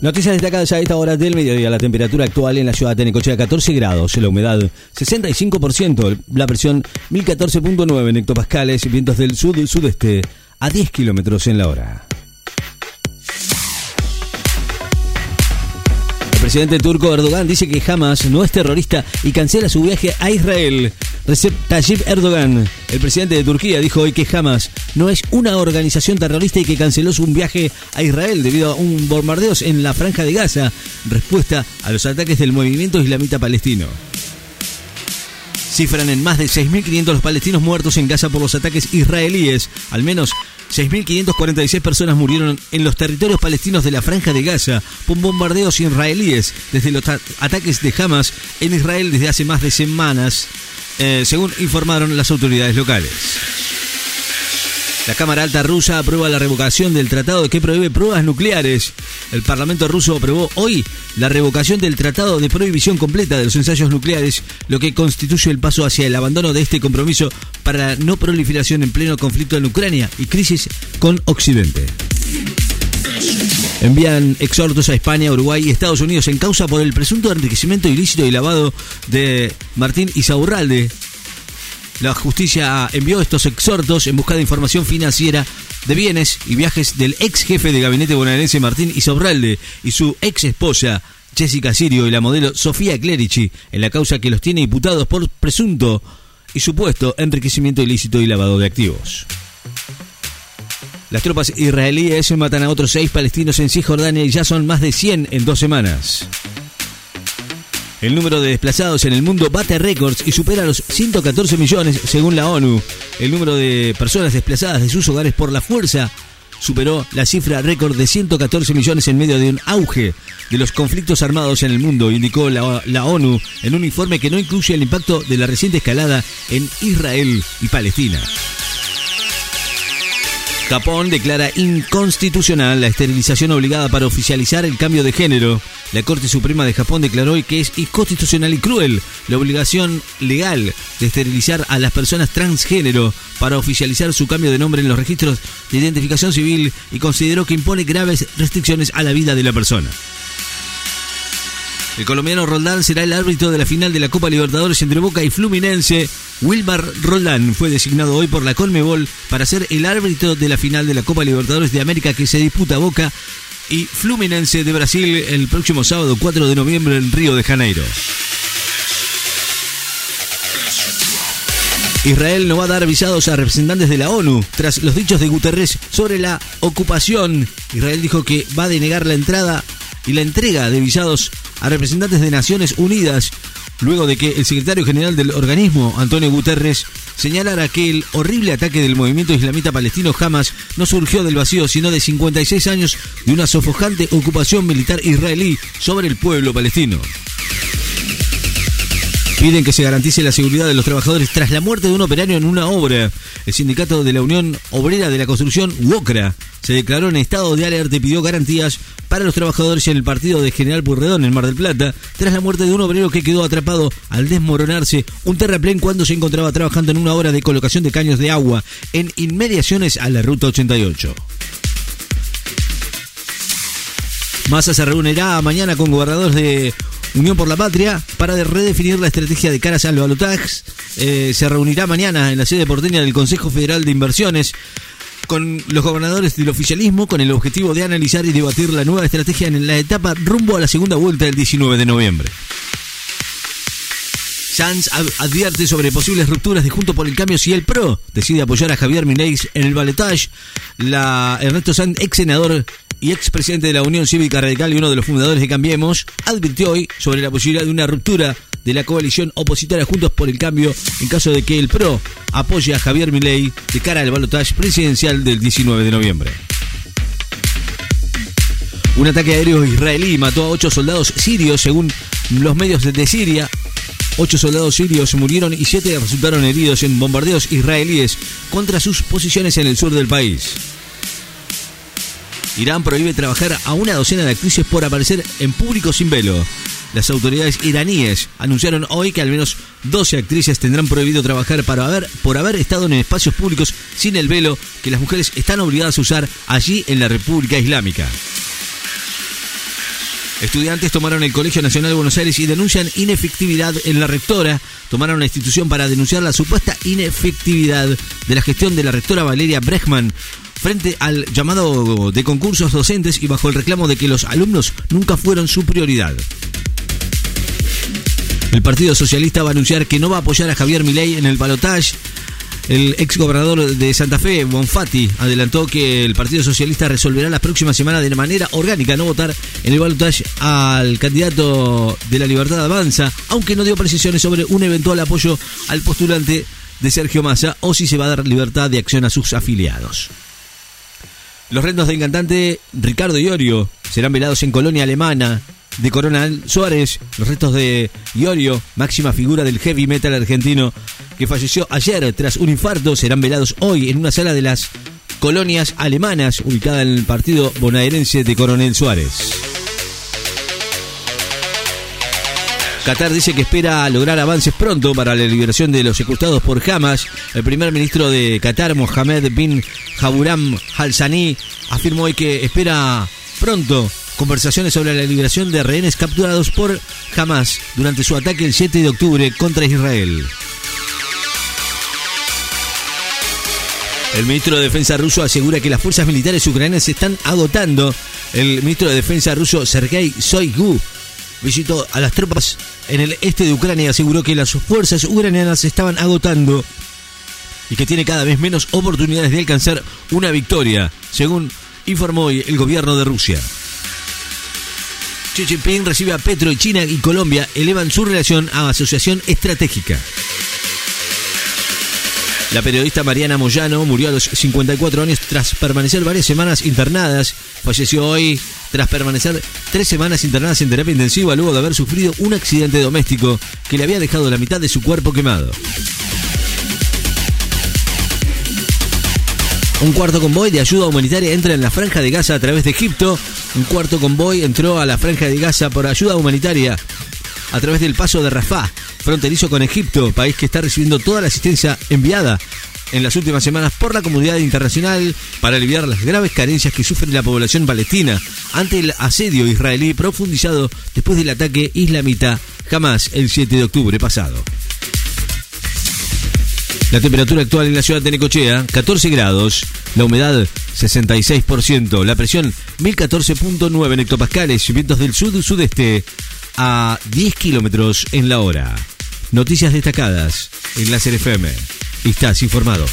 Noticias destacadas a esta hora del mediodía. La temperatura actual en la ciudad de Necochea 14 grados, la humedad 65%, la presión 1014.9 en hectopascales, vientos del sur-sudeste a 10 kilómetros en la hora. Presidente turco Erdogan dice que Hamas no es terrorista y cancela su viaje a Israel. Recep Tayyip Erdogan, el presidente de Turquía, dijo hoy que Hamas no es una organización terrorista y que canceló su viaje a Israel debido a un bombardeo en la franja de Gaza, respuesta a los ataques del movimiento islamita palestino. Cifran en más de 6.500 los palestinos muertos en Gaza por los ataques israelíes. Al menos 6.546 personas murieron en los territorios palestinos de la Franja de Gaza por bombardeos israelíes desde los ataques de Hamas en Israel desde hace más de semanas, eh, según informaron las autoridades locales. La Cámara Alta rusa aprueba la revocación del tratado que prohíbe pruebas nucleares. El Parlamento ruso aprobó hoy la revocación del tratado de prohibición completa de los ensayos nucleares, lo que constituye el paso hacia el abandono de este compromiso para la no proliferación en pleno conflicto en Ucrania y crisis con Occidente. Envían exhortos a España, Uruguay y Estados Unidos en causa por el presunto enriquecimiento ilícito y lavado de Martín Isaurralde, la justicia envió estos exhortos en busca de información financiera de bienes y viajes del ex jefe de gabinete bonaerense Martín Isobralde y su ex esposa Jessica Sirio y la modelo Sofía Clerici en la causa que los tiene imputados por presunto y supuesto enriquecimiento ilícito y lavado de activos. Las tropas israelíes matan a otros seis palestinos en Cisjordania y ya son más de 100 en dos semanas. El número de desplazados en el mundo bate récords y supera los 114 millones según la ONU. El número de personas desplazadas de sus hogares por la fuerza superó la cifra récord de 114 millones en medio de un auge de los conflictos armados en el mundo, indicó la, la, ONU en un informe que no incluye el impacto de la reciente escalada en Israel y Palestina. Japón declara inconstitucional la esterilización obligada para oficializar el cambio de género. La Corte Suprema de Japón declaró hoy que es inconstitucional y cruel la obligación legal de esterilizar a las personas transgénero para oficializar su cambio de nombre en los registros de identificación civil y consideró que impone graves restricciones a la vida de la persona. El colombiano Roldán será el árbitro de la final de la Copa Libertadores entre Boca y Fluminense. Wilmar Roldán fue designado hoy por la Colmebol para ser el árbitro de la final de la Copa Libertadores de América que se disputa Boca y Fluminense de Brasil el próximo sábado 4 de noviembre en Río de Janeiro. Israel no va a dar visados a representantes de la ONU tras los dichos de Guterres sobre la ocupación. Israel dijo que va a denegar la entrada y la entrega de visados a representantes de Naciones Unidas, luego de que el secretario general del organismo, Antonio Guterres, señalara que el horrible ataque del movimiento islamita palestino Hamas no surgió del vacío, sino de 56 años de una sofocante ocupación militar israelí sobre el pueblo palestino. Piden que se garantice la seguridad de los trabajadores tras la muerte de un operario en una obra. El sindicato de la Unión Obrera de la Construcción, WOCRA, se declaró en estado de alerta y pidió garantías para los trabajadores en el partido de General Purredón en Mar del Plata, tras la muerte de un obrero que quedó atrapado al desmoronarse un terraplén cuando se encontraba trabajando en una obra de colocación de caños de agua en inmediaciones a la Ruta 88. Massa se reunirá mañana con gobernadores de Unión por la Patria para redefinir la estrategia de caras al. Eh, se reunirá mañana en la sede porteña del Consejo Federal de Inversiones con los gobernadores del oficialismo con el objetivo de analizar y debatir la nueva estrategia en la etapa rumbo a la segunda vuelta del 19 de noviembre. Sanz advierte sobre posibles rupturas de Junto por el Cambio si el PRO decide apoyar a Javier Milei en el balotaje. Ernesto Sanz, ex senador y expresidente de la Unión Cívica Radical y uno de los fundadores de Cambiemos, advirtió hoy sobre la posibilidad de una ruptura de la coalición opositora Juntos por el Cambio en caso de que el PRO apoye a Javier Milei de cara al balotaje presidencial del 19 de noviembre. Un ataque aéreo israelí mató a ocho soldados sirios según los medios de Siria. Ocho soldados sirios murieron y siete resultaron heridos en bombardeos israelíes contra sus posiciones en el sur del país. Irán prohíbe trabajar a una docena de actrices por aparecer en público sin velo. Las autoridades iraníes anunciaron hoy que al menos 12 actrices tendrán prohibido trabajar para haber, por haber estado en espacios públicos sin el velo que las mujeres están obligadas a usar allí en la República Islámica. Estudiantes tomaron el Colegio Nacional de Buenos Aires y denuncian inefectividad en la rectora. Tomaron la institución para denunciar la supuesta inefectividad de la gestión de la rectora Valeria Brechman frente al llamado de concursos docentes y bajo el reclamo de que los alumnos nunca fueron su prioridad. El Partido Socialista va a anunciar que no va a apoyar a Javier Milei en el balotaje el ex gobernador de Santa Fe, Bonfatti, adelantó que el Partido Socialista resolverá la próxima semana de manera orgánica no votar en el balotaje al candidato de la Libertad Avanza, aunque no dio precisiones sobre un eventual apoyo al postulante de Sergio Massa o si se va a dar libertad de acción a sus afiliados. Los rentos del cantante Ricardo Iorio serán velados en Colonia Alemana de Coronel Suárez, los restos de Iorio, máxima figura del heavy metal argentino, que falleció ayer tras un infarto, serán velados hoy en una sala de las colonias alemanas ubicada en el partido bonaerense de Coronel Suárez. Qatar dice que espera lograr avances pronto para la liberación de los secuestrados por Hamas. El primer ministro de Qatar, Mohamed bin Jaburam Al Sani, afirmó hoy que espera pronto conversaciones sobre la liberación de rehenes capturados por Hamas durante su ataque el 7 de octubre contra Israel. El ministro de Defensa ruso asegura que las fuerzas militares ucranianas se están agotando. El ministro de Defensa ruso Sergei Shoigu visitó a las tropas en el este de Ucrania y aseguró que las fuerzas ucranianas se estaban agotando y que tiene cada vez menos oportunidades de alcanzar una victoria, según informó hoy el gobierno de Rusia. Xi Jinping recibe a Petro y China y Colombia elevan su relación a asociación estratégica. La periodista Mariana Moyano murió a los 54 años tras permanecer varias semanas internadas. Falleció hoy tras permanecer tres semanas internadas en terapia intensiva luego de haber sufrido un accidente doméstico que le había dejado la mitad de su cuerpo quemado. Un cuarto convoy de ayuda humanitaria entra en la franja de Gaza a través de Egipto. Un cuarto convoy entró a la franja de Gaza por ayuda humanitaria a través del paso de Rafah, fronterizo con Egipto, país que está recibiendo toda la asistencia enviada en las últimas semanas por la comunidad internacional para aliviar las graves carencias que sufre la población palestina ante el asedio israelí profundizado después del ataque islamita jamás el 7 de octubre pasado. La temperatura actual en la ciudad de Necochea, 14 grados. La humedad, 66%. La presión, 1014.9 hectopascales. Vientos del sur-sudeste a 10 kilómetros en la hora. Noticias destacadas en la FM. Estás informado.